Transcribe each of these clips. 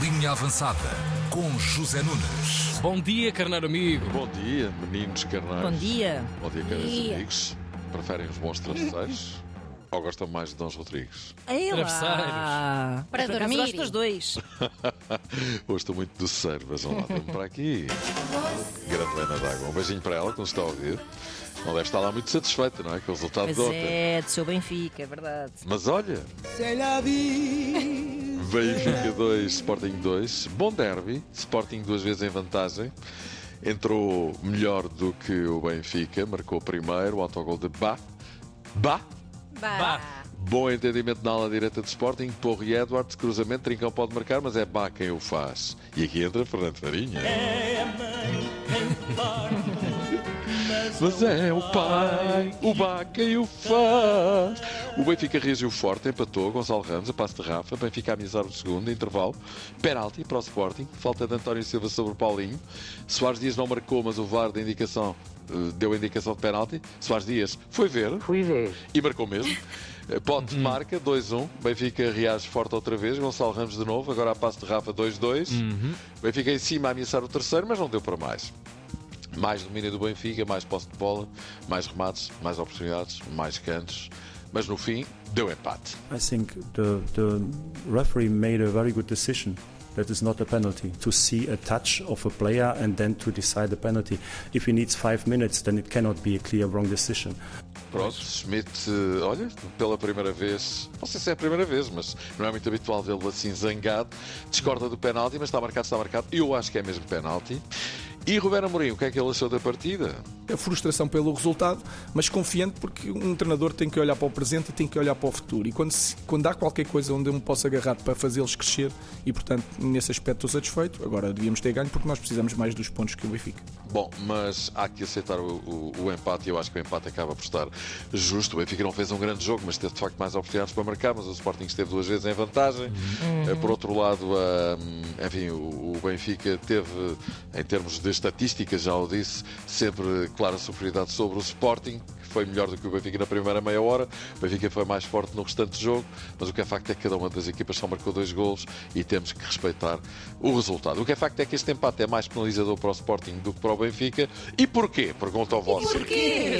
Linha Avançada com José Nunes. Bom dia, carneiro amigo. Bom dia, meninos carnais. Bom dia. Bom dia, caros amigos. Preferem os bons travesseiros ou gostam mais de Dons Rodrigues? Ei lá. Travesseiros. Para dormir. Gosto dos dois. Hoje estou muito doceiro, vejam lá, tenho para aqui. Grande Lena d'Água. Um beijinho para ela, que nos está a ouvir. Não deve estar lá muito satisfeita, não é? Com o resultado Mas de ontem. é, do seu Benfica, é verdade. Mas olha, Benfica 2, Sporting 2. Bom derby. Sporting duas vezes em vantagem. Entrou melhor do que o Benfica. Marcou primeiro o autogol de Bá. Bá. Bah. Bom entendimento na ala direita de Sporting. Porro e Edwards. Cruzamento. Trincão pode marcar, mas é Bá quem o faz. E aqui entra Fernando Farinha. Mas é o pai, o Bá quem o faz. O Benfica reagiu forte, empatou. Gonçalo Ramos, a passo de Rafa. Benfica a amizar o segundo, intervalo. Penalti para o Sporting. Falta de António Silva sobre o Paulinho. Soares Dias não marcou, mas o VAR da indicação, eh, deu a indicação de penalti. Soares Dias foi ver. Fui ver. E marcou mesmo. Eh, Ponte marca 2-1. Benfica reage forte outra vez. Gonçalo Ramos de novo. Agora a passo de Rafa 2-2. Benfica em cima a ameaçar o terceiro, mas não deu para mais. Mais domínio do Benfica, mais posse de bola, mais remates, mais oportunidades, mais cantos. Mas no fim, deu empate. I think the, the referee made a very good decision. That is not a penalty. To see a touch of a player and then to decide the penalty. If he needs five minutes, then it cannot be a clear wrong decision. Pronto, Schmidt, eh, olha, pela primeira vez, não sei se é a primeira vez, mas não é muito habitual vê-lo assim zangado. Discorda do penalti, mas está marcado, está marcado. Eu acho que é mesmo penalti. E Roberto Amorim, o que é que ele achou da partida? a frustração pelo resultado, mas confiante porque um treinador tem que olhar para o presente e tem que olhar para o futuro. E quando, se- quando há qualquer coisa onde eu me possa agarrar para fazê-los crescer, e portanto, nesse aspecto estou satisfeito, agora devíamos ter ganho porque nós precisamos mais dos pontos que o Benfica. Bom, mas há que aceitar o, o- o empate e eu acho que o empate acaba por estar justo. O Benfica não fez um grande jogo, mas teve de facto mais oportunidades para marcar, mas o Sporting esteve duas vezes em vantagem. Eh, Por outro lado, ah, enfim, o, o Benfica teve, em termos de estatísticas, já o disse, sempre clara superioridade sobre o Sporting, foi melhor do que o Benfica na primeira meia hora. O Benfica foi mais forte no restante jogo, mas o que é facto é que cada uma das equipas só marcou dois golos e temos que respeitar o resultado. O que é facto é que este empate é mais penalizador para o Sporting do que para o Benfica. E porquê? Pergunta ao vosso.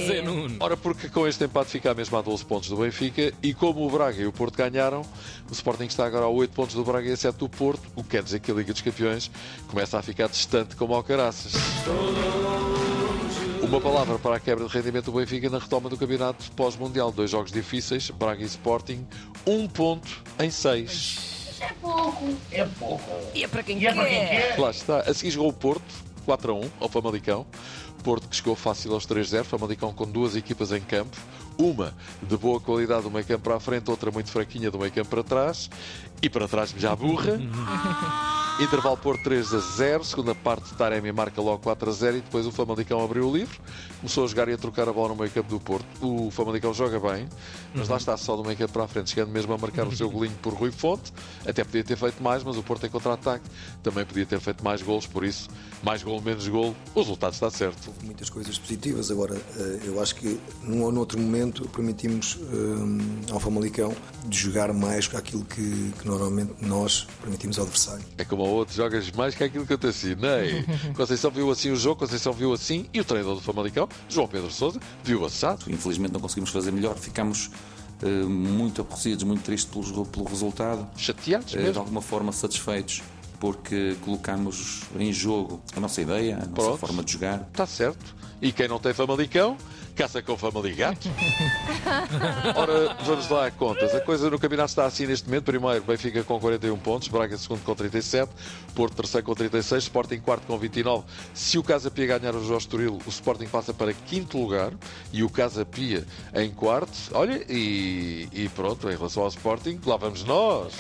Zé Nunes. Ora, porque com este empate fica a mesma a 12 pontos do Benfica e como o Braga e o Porto ganharam, o Sporting está agora a 8 pontos do Braga e a 7 do Porto, o que quer dizer que a Liga dos Campeões começa a ficar distante como ao caraças. Uma palavra para a quebra de rendimento do Benfica na retoma do campeonato pós-mundial. Dois jogos difíceis, Braga e Sporting, um ponto em seis. É pouco. E é para quem E é para quem quer. quer. Lá está. A seguir jogou o Porto, 4 a 1 ao Famalicão. Porto que chegou fácil aos 3-0. Famalicão com duas equipas em campo. Uma de boa qualidade do meio campo para a frente, outra muito fraquinha do meio campo para trás. E para trás já burra. Intervalo Porto 3 a 0. Segunda parte, Taremi marca logo 4 a 0 e depois o Famalicão abriu o livro. Começou a jogar e a trocar a bola no meio campo do Porto. O Famalicão joga bem, mas lá está só do meio campo para a frente, chegando mesmo a marcar o seu golinho por Rui Fonte. Até podia ter feito mais, mas o Porto em contra-ataque também podia ter feito mais golos, por isso, mais gol, menos gol, o resultado está certo. muitas coisas positivas. Agora, eh, eu acho que num ou noutro momento permitimos eh, ao Famalicão de jogar mais aquilo que, que normalmente nós permitimos ao adversário. É como ao outro, jogas mais que aquilo que eu te assinei. Conceição viu assim o jogo, Conceição viu assim e o treinador do Famalicão, João Pedro Sousa, viu assado. Infelizmente não conseguimos fazer melhor, ficamos eh, muito aborrecidos, muito tristes pelo, pelo resultado, Chateados eh, de mesmo. alguma forma satisfeitos porque colocamos em jogo a nossa ideia, a nossa Pronto. forma de jogar. Está certo. E quem não tem Famalicão, caça com Famaligato. Ora, vamos lá a contas. A coisa no campeonato está assim neste momento. Primeiro, Benfica com 41 pontos, Braga segundo com 37, Porto terceiro com 36, Sporting quarto com 29. Se o Casa Pia ganhar o Jorge Turil, o Sporting passa para quinto lugar e o Casa Pia em quarto. Olha, e, e pronto, em relação ao Sporting, lá vamos nós.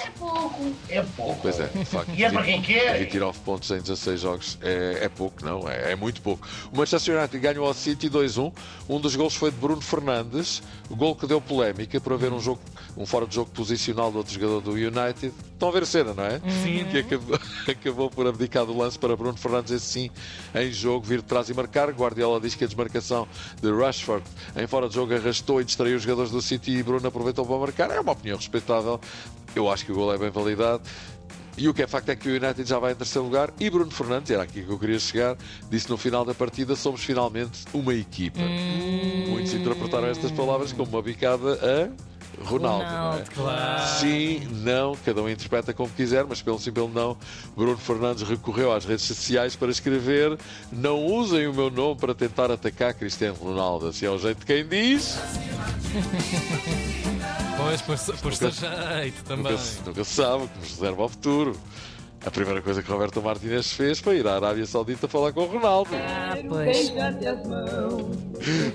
É pouco. Pois é, de facto. E é para quem quer. 29 pontos em 16 jogos é, é pouco, não? É, é muito pouco. O Manchester United ganhou ao City 2-1. Um dos gols foi de Bruno Fernandes. O gol que deu polémica por haver um jogo, um fora de jogo posicional do outro jogador do United. Estão a ver a cena, não é? Sim. Que acabou, acabou por abdicar do lance para Bruno Fernandes, esse sim, em jogo, vir de trás e marcar. Guardiola diz que a desmarcação de Rashford em fora de jogo arrastou e distraiu os jogadores do City e Bruno aproveitou para marcar. É uma opinião respeitável. Eu acho que o gol é bem validado. E o que é facto é que o United já vai em terceiro lugar e Bruno Fernandes, era aqui que eu queria chegar, disse no final da partida: somos finalmente uma equipa. Muitos interpretaram estas palavras como uma bicada a Ronaldo. não é? Claro. Sim, não, cada um interpreta como quiser, mas pelo sim, pelo não, Bruno Fernandes recorreu às redes sociais para escrever: Não usem o meu nome para tentar atacar Cristiano Ronaldo. Assim é o jeito de quem diz. Pois, por, por ser jeito também. Nunca, nunca se sabe o que nos reserva ao futuro. A primeira coisa que Roberto Martínez fez foi ir à Arábia Saudita falar com o Ronaldo. Ah, pois.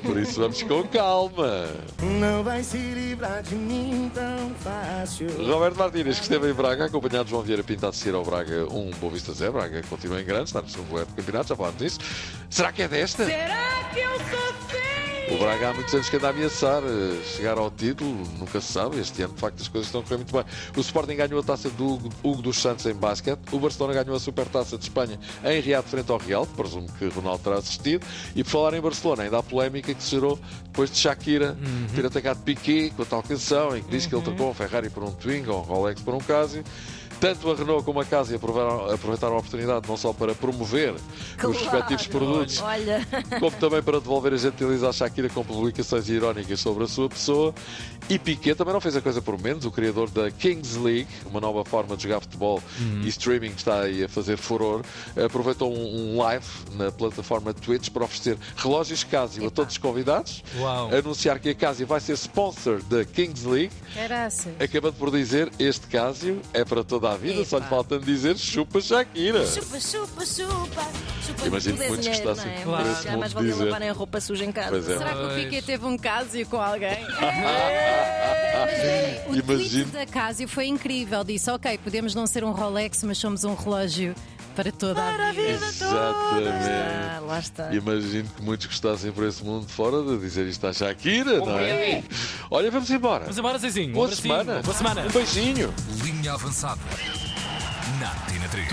Por isso vamos com calma. Não vai se livrar de mim tão fácil. Roberto Martínez, que esteve em Braga, acompanhado de João Vieira Pinto a seguir ao Braga, um Boa Vista Zé. Braga continua em grande, está no segundo lugar do campeonato, já falámos disso. Será que é desta? Será que eu sou O Braga há muitos anos que anda a ameaçar eh, chegar ao título, nunca se sabe. Este ano, de facto, as coisas estão a correr muito bem. O Sporting ganhou a taça do Hugo, Hugo dos Santos em basquete. O Barcelona ganhou a Supertaça de Espanha em Riad, frente ao Real, presumo que Ronaldo terá assistido. E por falar em Barcelona, ainda há polémica que se gerou depois de Shakira ter atacado Piquet com a tal canção em que diz que ele trocou um Ferrari por um Twingo ou um Rolex por um Casio. Tanto a Renault como a Casio aproveitaram, aproveitaram a oportunidade não só para promover os respectivos produtos, Olha, como também para devolver a gentileza à Shakira com publicações irónicas sobre a sua pessoa. E Piquet também não fez a coisa por menos, o criador da Kings League, uma nova forma de jogar futebol e streaming que está aí a fazer furor, aproveitou um, um live na plataforma Twitch para oferecer relógios Casio a todos os convidados, Uau. anunciar que a Casio vai ser sponsor da Kings League, caraças. acabando por dizer este Casio é para toda a vida, só lhe Epá. falta dizer chupa Shakira. Chupa, chupa, chupa. chupa Imagino é que muitos gostassem é? por Mas esse mais de dizer. levarem roupa suja em casa. É. Será que o. Piquet teve um Casio com alguém? o Imagino. tweet da Casio foi incrível. Disse: Ok, podemos não ser um Rolex, mas somos um relógio para toda a vida. Exatamente. Lá está. Imagino que muitos gostassem por esse mundo fora de dizer isto à Shakira, não é? Olha, vamos embora. Vamos embora, Zezinho. Boa semana. Boa semana. Um beijinho. Linha avançada. Na Tina 3.